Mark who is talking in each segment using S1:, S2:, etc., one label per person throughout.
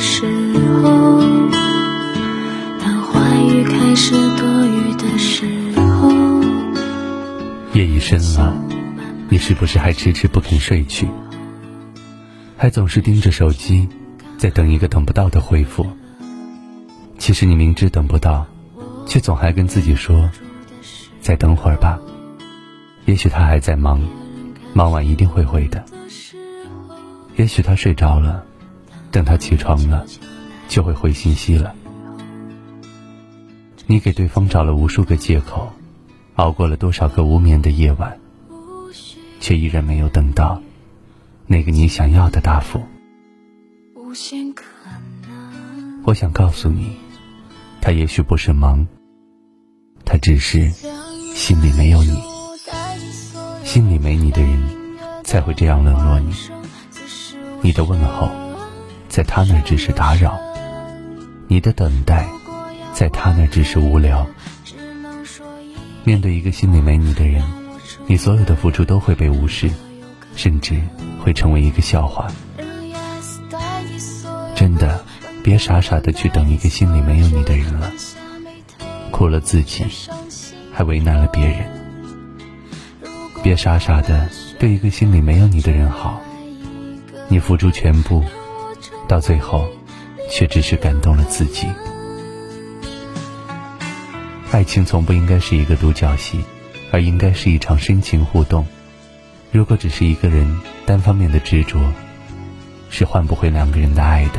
S1: 时候，当话语开始多余的时候。
S2: 夜已深了，你是不是还迟迟不肯睡去？还总是盯着手机，在等一个等不到的回复。其实你明知等不到，却总还跟自己说：“再等会儿吧。”也许他还在忙，忙完一定会回的。也许他睡着了，等他起床了，就会回信息了。你给对方找了无数个借口，熬过了多少个无眠的夜晚，却依然没有等到那个你想要的答复。我想告诉你，他也许不是忙，他只是心里没有你。心里没你的人，才会这样冷落你。你的问候，在他那只是打扰；你的等待，在他那只是无聊。面对一个心里没你的人，你所有的付出都会被无视，甚至会成为一个笑话。真的，别傻傻的去等一个心里没有你的人了，苦了自己，还为难了别人。别傻傻的对一个心里没有你的人好，你付出全部，到最后，却只是感动了自己。爱情从不应该是一个独角戏，而应该是一场深情互动。如果只是一个人单方面的执着，是换不回两个人的爱的。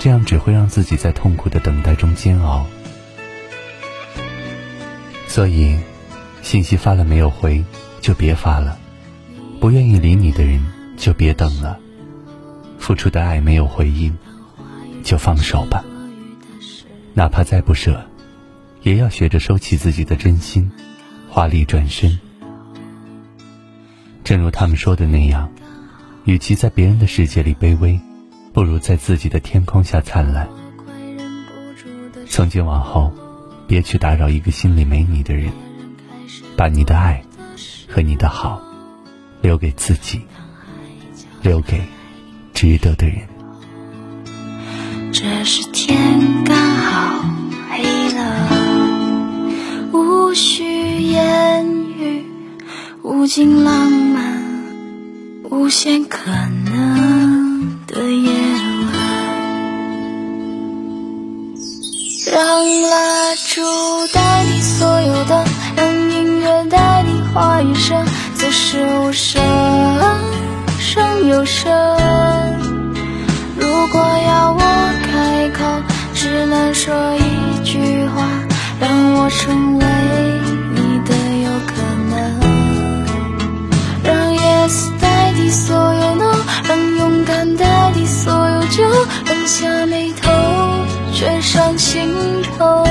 S2: 这样只会让自己在痛苦的等待中煎熬。所以。信息发了没有回，就别发了；不愿意理你的人，就别等了。付出的爱没有回应，就放手吧。哪怕再不舍，也要学着收起自己的真心，华丽转身。正如他们说的那样，与其在别人的世界里卑微，不如在自己的天空下灿烂。从今往后，别去打扰一个心里没你的人。把你的爱和你的好留给自己，留给值得的人。
S1: 这时天刚好黑了，无需言语，无尽浪漫，无限可能的夜晚，让蜡烛代替所有的。让音乐代替话语声，此时无声有声，如果要我开口，只能说一句话：让我成为你的有可能。让 yes 代替所有 no，让勇敢代替所有酒，放下眉头，却上心头。